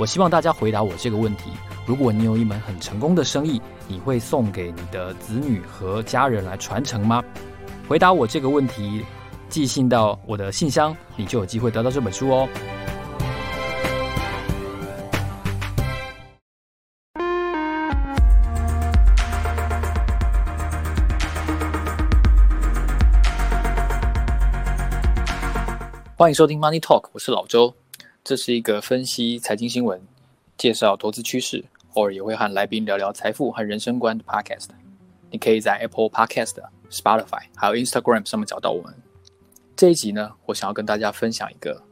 我希望大家回答我这个问题。如果你有一门很成功的生意，你会送给你的子女和家人来传承吗？回答我这个问题，寄信到我的信箱，你就有机会得到这本书哦。欢迎收听 Money Talk，我是老周，这是一个分析财经新闻、介绍投资趋势。偶尔也会和来宾聊聊财富和人生观的 Podcast，你可以在 Apple Podcast、Spotify 还有 Instagram 上面找到我们。这一集呢，我想要跟大家分享一个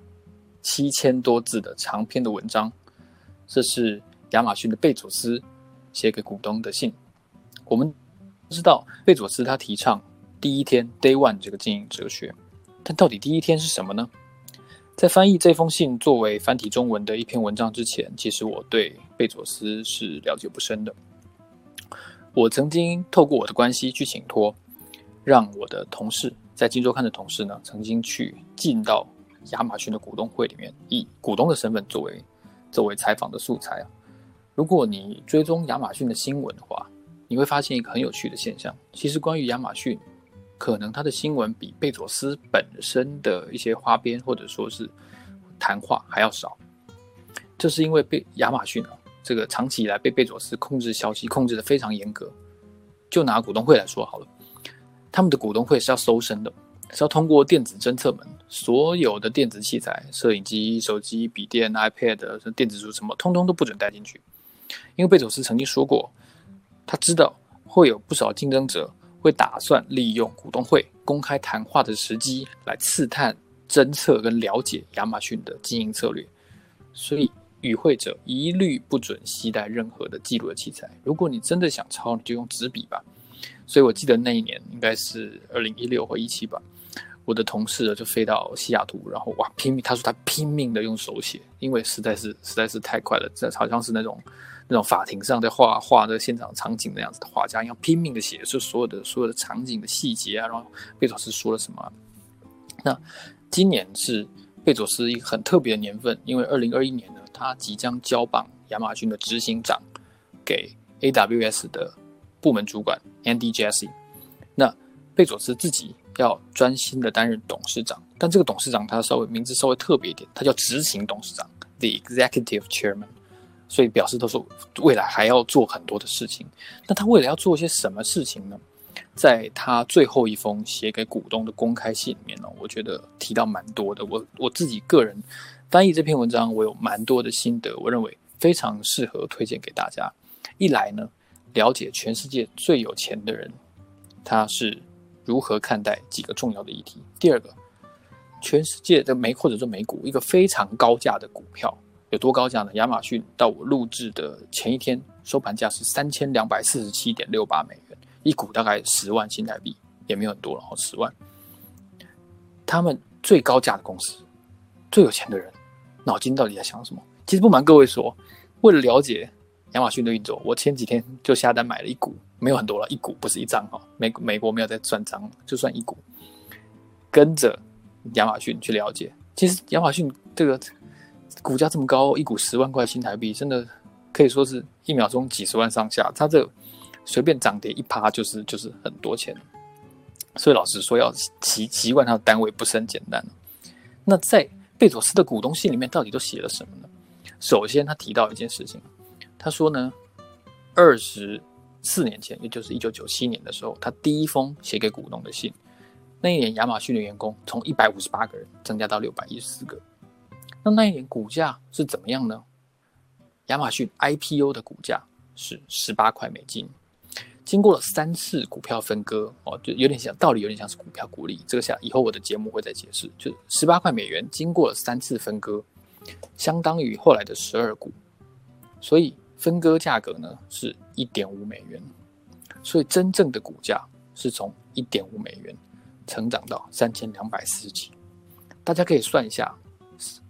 七千多字的长篇的文章，这是亚马逊的贝佐斯写给股东的信。我们知道贝佐斯他提倡第一天 Day One 这个经营哲学，但到底第一天是什么呢？在翻译这封信作为繁体中文的一篇文章之前，其实我对贝佐斯是了解不深的。我曾经透过我的关系去请托，让我的同事在《今周刊》的同事呢，曾经去进到亚马逊的股东会里面，以股东的身份作为作为采访的素材啊。如果你追踪亚马逊的新闻的话，你会发现一个很有趣的现象，其实关于亚马逊。可能他的新闻比贝佐斯本身的一些花边或者说是谈话还要少，这是因为被亚马逊啊，这个长期以来被贝佐斯控制消息控制得非常严格。就拿股东会来说好了，他们的股东会是要搜身的，是要通过电子侦测门，所有的电子器材、摄影机、手机、笔电、iPad、电子书什么，通通都不准带进去。因为贝佐斯曾经说过，他知道会有不少竞争者。会打算利用股东会公开谈话的时机来刺探、侦测跟了解亚马逊的经营策略，所以与会者一律不准携带任何的记录的器材。如果你真的想抄，你就用纸笔吧。所以我记得那一年应该是二零一六或一七吧，我的同事就飞到西雅图，然后哇拼命，他说他拼命的用手写，因为实在是实在是太快了，这好像是那种。那种法庭上在画画的现场场景那样子的画家，要拼命的写出所有的所有的场景的细节啊。然后贝佐斯说了什么？那今年是贝佐斯一个很特别的年份，因为二零二一年呢，他即将交棒亚马逊的执行长给 AWS 的部门主管 Andy Jassy。那贝佐斯自己要专心的担任董事长，但这个董事长他稍微名字稍微特别一点，他叫执行董事长 The Executive Chairman。所以表示都是未来还要做很多的事情。那他未来要做些什么事情呢？在他最后一封写给股东的公开信里面呢，我觉得提到蛮多的。我我自己个人翻译这篇文章，我有蛮多的心得，我认为非常适合推荐给大家。一来呢，了解全世界最有钱的人他是如何看待几个重要的议题；第二个，全世界的美或者说美股一个非常高价的股票。有多高价呢？亚马逊到我录制的前一天收盘价是三千两百四十七点六八美元，一股大概十万新台币，也没有很多了，十万。他们最高价的公司，最有钱的人，脑筋到底在想什么？其实不瞒各位说，为了了解亚马逊的运作，我前几天就下单买了一股，没有很多了，一股不是一张哈，美美国没有在算张，就算一股，跟着亚马逊去了解。其实亚马逊这个。股价这么高，一股十万块新台币，真的可以说是一秒钟几十万上下。它这随便涨跌一趴，就是就是很多钱。所以老实说，要习习惯它的单位不是很简单。那在贝佐斯的股东信里面，到底都写了什么呢？首先，他提到一件事情，他说呢，二十四年前，也就是一九九七年的时候，他第一封写给股东的信，那一年亚马逊的员工从一百五十八个人增加到六百一十四个。那一年股价是怎么样呢？亚马逊 IPO 的股价是十八块美金，经过了三次股票分割，哦，就有点像，道理有点像是股票股利。这个下以后我的节目会再解释，就十八块美元经过了三次分割，相当于后来的十二股。所以分割价格呢是一点五美元，所以真正的股价是从一点五美元成长到三千两百四十几。大家可以算一下，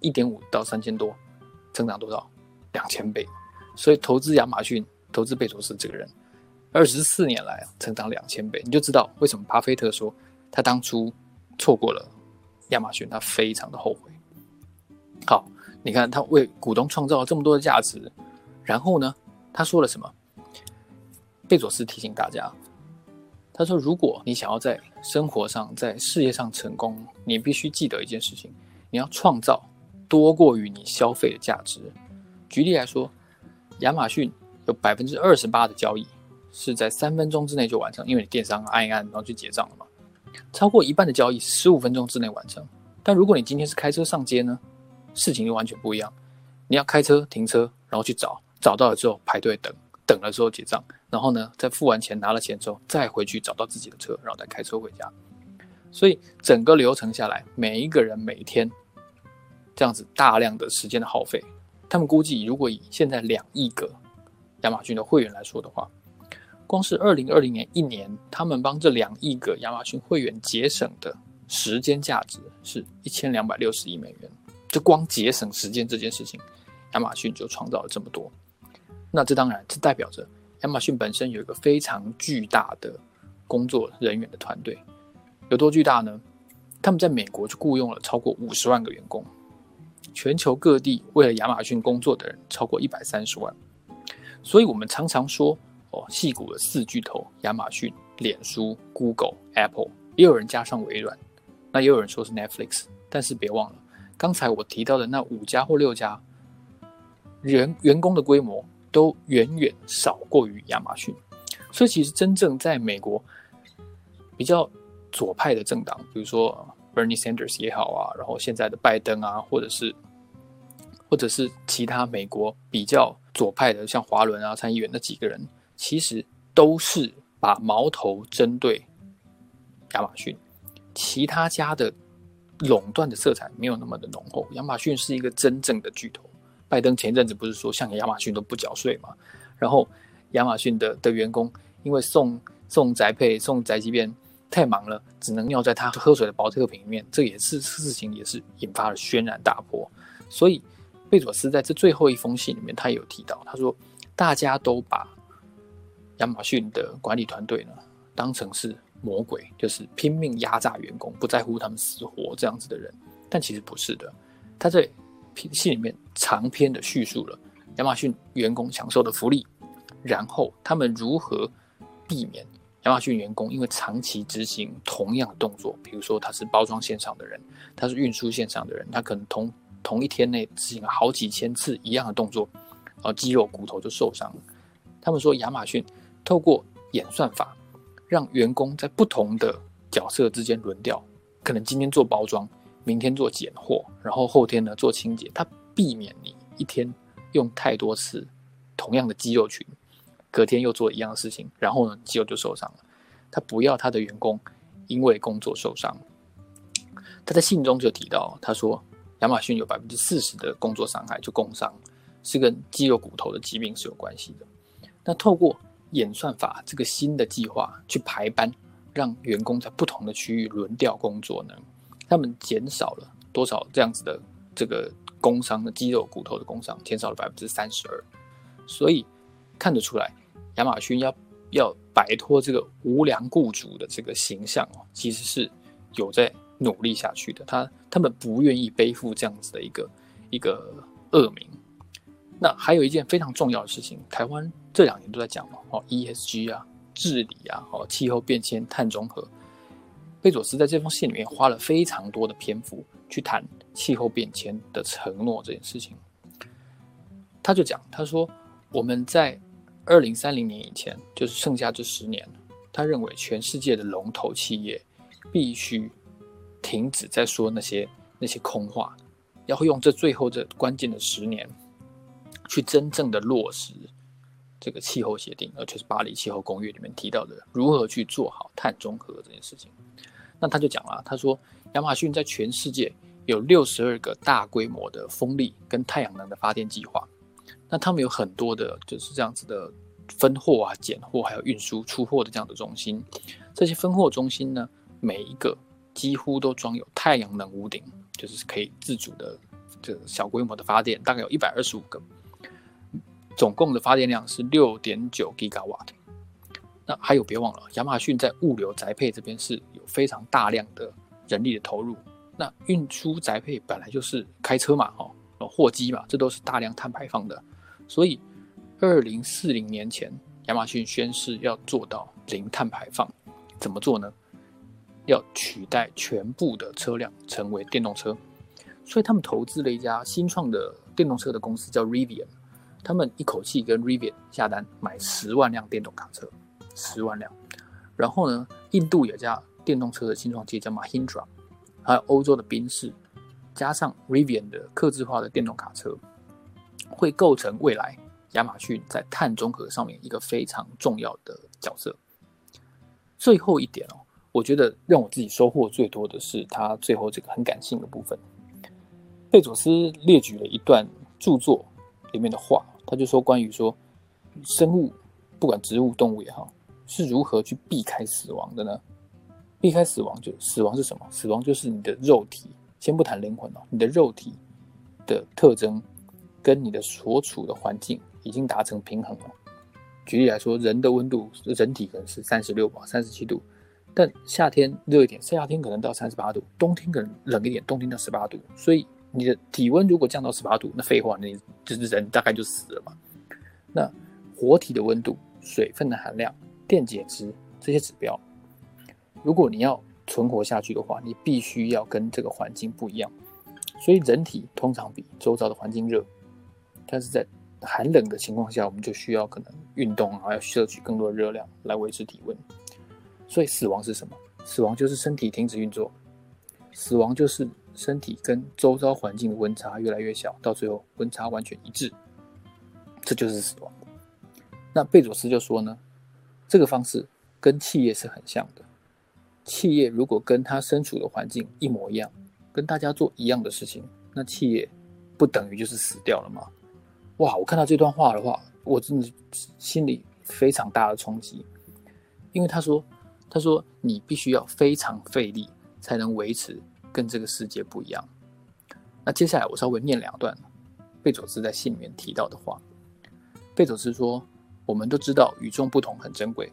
一点五到三千多，增长多少？两千倍。所以投资亚马逊、投资贝佐斯这个人，二十四年来成长两千倍，你就知道为什么巴菲特说他当初错过了亚马逊，他非常的后悔。好，你看他为股东创造了这么多的价值。然后呢，他说了什么？贝佐斯提醒大家，他说：“如果你想要在生活上、在事业上成功，你必须记得一件事情：你要创造多过于你消费的价值。举例来说，亚马逊有百分之二十八的交易是在三分钟之内就完成，因为你电商按一按，然后就结账了嘛。超过一半的交易十五分钟之内完成。但如果你今天是开车上街呢，事情就完全不一样。你要开车停车，然后去找。”找到了之后排队等，等了之后结账，然后呢，在付完钱拿了钱之后，再回去找到自己的车，然后再开车回家。所以整个流程下来，每一个人每天这样子大量的时间的耗费，他们估计如果以现在两亿个亚马逊的会员来说的话，光是二零二零年一年，他们帮这两亿个亚马逊会员节省的时间价值是一千两百六十亿美元。就光节省时间这件事情，亚马逊就创造了这么多。那这当然，这代表着亚马逊本身有一个非常巨大的工作人员的团队，有多巨大呢？他们在美国就雇佣了超过五十万个员工，全球各地为了亚马逊工作的人超过一百三十万。所以我们常常说，哦，矽谷的四巨头：亚马逊、脸书、Google、Apple，也有人加上微软，那也有人说是 Netflix。但是别忘了，刚才我提到的那五家或六家，人员工的规模。都远远少过于亚马逊，所以其实真正在美国比较左派的政党，比如说 Bernie Sanders 也好啊，然后现在的拜登啊，或者是或者是其他美国比较左派的，像华伦啊参议员那几个人，其实都是把矛头针对亚马逊，其他家的垄断的色彩没有那么的浓厚，亚马逊是一个真正的巨头。拜登前阵子不是说像亚马逊都不缴税嘛？然后亚马逊的的员工因为送送宅配送宅急便太忙了，只能尿在他喝水的宝特瓶里面，这也是事情，也是引发了轩然大波。所以贝佐斯在这最后一封信里面，他也有提到，他说大家都把亚马逊的管理团队呢当成是魔鬼，就是拼命压榨员工，不在乎他们死活这样子的人，但其实不是的，他在。信里面长篇的叙述了亚马逊员工享受的福利，然后他们如何避免亚马逊员工因为长期执行同样的动作，比如说他是包装线上的人，他是运输线上的人，他可能同同一天内执行了好几千次一样的动作，然后肌肉骨头就受伤了。他们说亚马逊透过演算法，让员工在不同的角色之间轮调，可能今天做包装。明天做拣货，然后后天呢做清洁，它避免你一天用太多次同样的肌肉群，隔天又做一样的事情，然后呢肌肉就受伤了。他不要他的员工因为工作受伤。他在信中就提到，他说亚马逊有百分之四十的工作伤害就工伤，是跟肌肉骨头的疾病是有关系的。那透过演算法这个新的计划去排班，让员工在不同的区域轮调工作呢？他们减少了多少这样子的这个工伤的肌肉骨头的工伤，减少了百分之三十二，所以看得出来，亚马逊要要摆脱这个无良雇主的这个形象哦，其实是有在努力下去的。他他们不愿意背负这样子的一个一个恶名。那还有一件非常重要的事情，台湾这两年都在讲嘛，哦，ESG 啊，治理啊，哦，气候变迁、碳中和。贝佐斯在这封信里面花了非常多的篇幅去谈气候变迁的承诺这件事情。他就讲，他说我们在二零三零年以前，就是剩下这十年，他认为全世界的龙头企业必须停止在说那些那些空话，要用这最后这关键的十年去真正的落实这个气候协定，而且是巴黎气候公约里面提到的如何去做好碳中和这件事情。那他就讲了，他说亚马逊在全世界有六十二个大规模的风力跟太阳能的发电计划，那他们有很多的就是这样子的分货啊、拣货，还有运输、出货的这样的中心。这些分货中心呢，每一个几乎都装有太阳能屋顶，就是可以自主的这个小规模的发电，大概有一百二十五个，总共的发电量是六点九吉瓦。那还有，别忘了，亚马逊在物流宅配这边是有非常大量的人力的投入。那运输宅配本来就是开车嘛，哦，货机嘛，这都是大量碳排放的。所以，二零四零年前，亚马逊宣誓要做到零碳排放。怎么做呢？要取代全部的车辆成为电动车。所以他们投资了一家新创的电动车的公司，叫 Rivian。他们一口气跟 Rivian 下单买十万辆电动卡车。十万辆，然后呢，印度有家电动车的新创企业叫 Mahindra，还有欧洲的宾士，加上 Rivian 的客制化的电动卡车，会构成未来亚马逊在碳中和上面一个非常重要的角色。最后一点哦，我觉得让我自己收获最多的是他最后这个很感性的部分。贝佐斯列举了一段著作里面的话，他就说关于说生物，不管植物、动物也好。是如何去避开死亡的呢？避开死亡就死亡是什么？死亡就是你的肉体，先不谈灵魂哦，你的肉体的特征跟你的所处的环境已经达成平衡了。举例来说，人的温度，人体可能是三十六吧，三十七度，但夏天热一点，夏天可能到三十八度，冬天可能冷一点，冬天到十八度。所以你的体温如果降到十八度，那废话，你就是人大概就死了嘛。那活体的温度、水分的含量。电解质这些指标，如果你要存活下去的话，你必须要跟这个环境不一样。所以人体通常比周遭的环境热，但是在寒冷的情况下，我们就需要可能运动啊，要摄取更多的热量来维持体温。所以死亡是什么？死亡就是身体停止运作，死亡就是身体跟周遭环境的温差越来越小，到最后温差完全一致，这就是死亡。那贝佐斯就说呢？这个方式跟企业是很像的。企业如果跟他身处的环境一模一样，跟大家做一样的事情，那企业不等于就是死掉了吗？哇！我看到这段话的话，我真的心里非常大的冲击，因为他说，他说你必须要非常费力才能维持跟这个世界不一样。那接下来我稍微念两段贝佐斯在信里面提到的话。贝佐斯说。我们都知道与众不同很珍贵，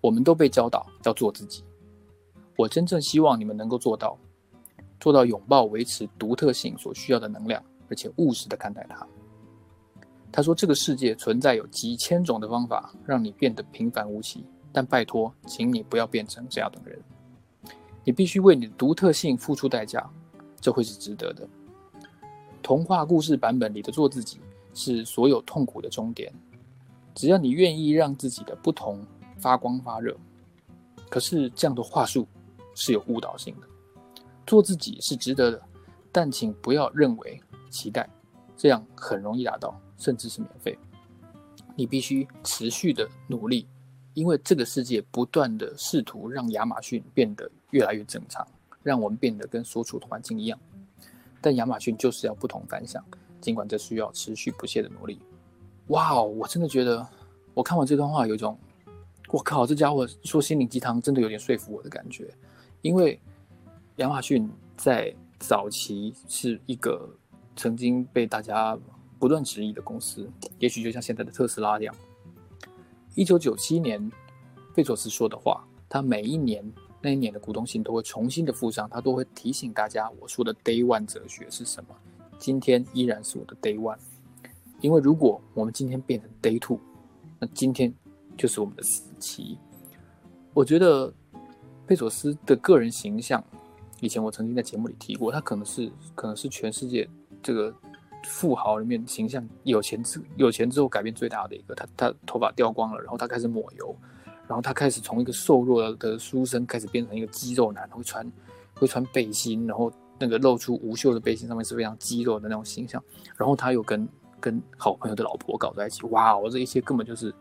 我们都被教导要做自己。我真正希望你们能够做到，做到拥抱维持独特性所需要的能量，而且务实的看待它。他说：“这个世界存在有几千种的方法让你变得平凡无奇，但拜托，请你不要变成这样的人。你必须为你的独特性付出代价，这会是值得的。童话故事版本里的做自己是所有痛苦的终点。”只要你愿意让自己的不同发光发热，可是这样的话术是有误导性的。做自己是值得的，但请不要认为期待这样很容易达到，甚至是免费。你必须持续的努力，因为这个世界不断的试图让亚马逊变得越来越正常，让我们变得跟所处的环境一样。但亚马逊就是要不同凡响，尽管这需要持续不懈的努力。哇哦！我真的觉得，我看完这段话有一种，我靠，这家伙说心灵鸡汤真的有点说服我的感觉。因为亚马逊在早期是一个曾经被大家不断质疑的公司，也许就像现在的特斯拉一样。一九九七年，贝佐斯说的话，他每一年那一年的股东信都会重新的附上，他都会提醒大家我说的 Day One 哲学是什么。今天依然是我的 Day One。因为如果我们今天变成 Day Two，那今天就是我们的死期。我觉得贝佐斯的个人形象，以前我曾经在节目里提过，他可能是可能是全世界这个富豪里面形象有钱之有钱之后改变最大的一个。他他头发掉光了，然后他开始抹油，然后他开始从一个瘦弱的书生开始变成一个肌肉男，会穿会穿背心，然后那个露出无袖的背心上面是非常肌肉的那种形象，然后他又跟跟好朋友的老婆搞在一起，哇！我这一切根本就是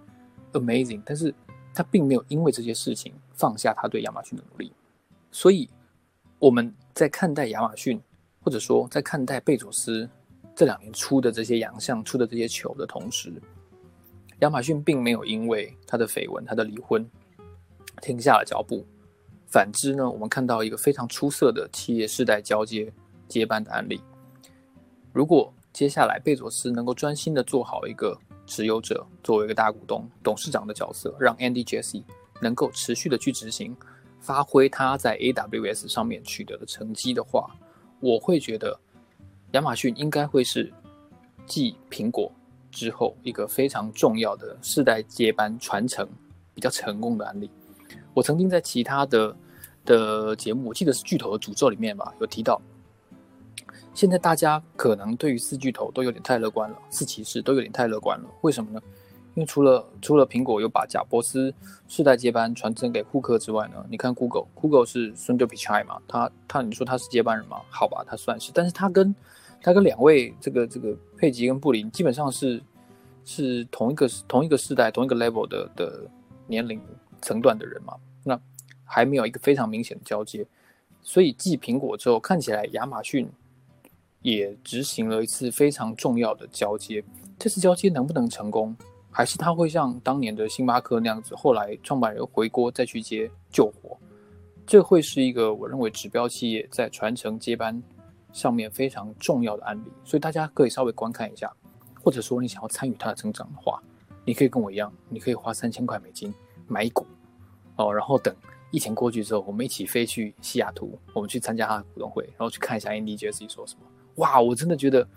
amazing，但是他并没有因为这些事情放下他对亚马逊的努力。所以我们在看待亚马逊，或者说在看待贝佐斯这两年出的这些洋相、出的这些球的同时，亚马逊并没有因为他的绯闻、他的离婚停下了脚步。反之呢，我们看到一个非常出色的企业世代交接接班的案例。如果接下来贝佐斯能够专心的做好一个持有者，作为一个大股东、董事长的角色，让 Andy Jassy 能够持续的去执行，发挥他在 AWS 上面取得的成绩的话，我会觉得亚马逊应该会是继苹果之后一个非常重要的世代接班传承比较成功的案例。我曾经在其他的的节目，我记得是巨头的诅咒里面吧，有提到。现在大家可能对于四巨头都有点太乐观了，四骑士都有点太乐观了。为什么呢？因为除了除了苹果有把贾伯斯世代接班传承给库克之外呢，你看 Google，Google 是 Sundar Pichai 嘛，他他你说他是接班人吗？好吧，他算是，但是他跟他跟两位这个这个佩吉跟布林基本上是是同一个同一个时代同一个 level 的的年龄层段的人嘛，那还没有一个非常明显的交接，所以继苹果之后，看起来亚马逊。也执行了一次非常重要的交接，这次交接能不能成功，还是他会像当年的星巴克那样子，后来创办人回锅再去接救火，这会是一个我认为指标企业在传承接班上面非常重要的案例，所以大家可以稍微观看一下，或者说你想要参与它的成长的话，你可以跟我一样，你可以花三千块美金买一股，哦，然后等疫情过去之后，我们一起飞去西雅图，我们去参加他的股东会，然后去看一下 Andy Jassy 说什么。哇，我真的觉得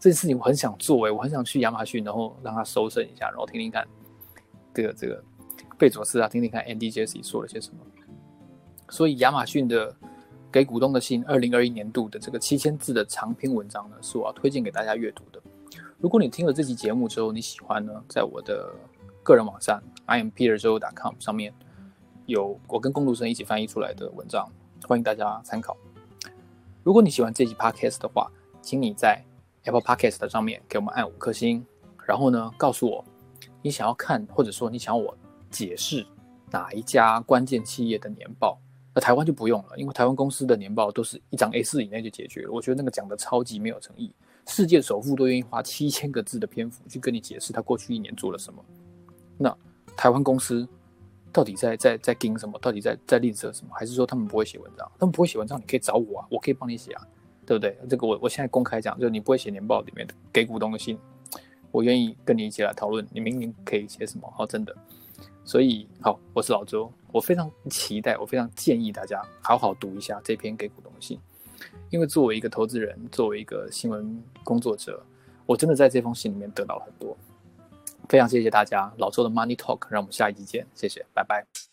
这件事情我很想做诶，我很想去亚马逊，然后让他搜身一下，然后听听看这个这个贝佐斯啊，听听看 Andy Jassy 说了些什么。所以亚马逊的给股东的信，二零二一年度的这个七千字的长篇文章呢，是我要推荐给大家阅读的。如果你听了这期节目之后你喜欢呢，在我的个人网站 IamPeterZhou.com 上面有我跟工读生一起翻译出来的文章，欢迎大家参考。如果你喜欢这期 Podcast 的话，请你在 Apple Podcast 上面给我们按五颗星，然后呢，告诉我你想要看，或者说你想我解释哪一家关键企业的年报。那台湾就不用了，因为台湾公司的年报都是一张 A4 以内就解决了。我觉得那个讲的超级没有诚意。世界首富都愿意花七千个字的篇幅去跟你解释他过去一年做了什么。那台湾公司到底在在在盯什么？到底在在吝啬什么？还是说他们不会写文章？他们不会写文章，你可以找我啊，我可以帮你写啊。对不对？这个我我现在公开讲，就是你不会写年报里面给股东的信，我愿意跟你一起来讨论。你明明可以写什么？好，真的。所以好，我是老周，我非常期待，我非常建议大家好好读一下这篇给股东信，因为作为一个投资人，作为一个新闻工作者，我真的在这封信里面得到了很多。非常谢谢大家，老周的 Money Talk，让我们下一集见，谢谢，拜拜。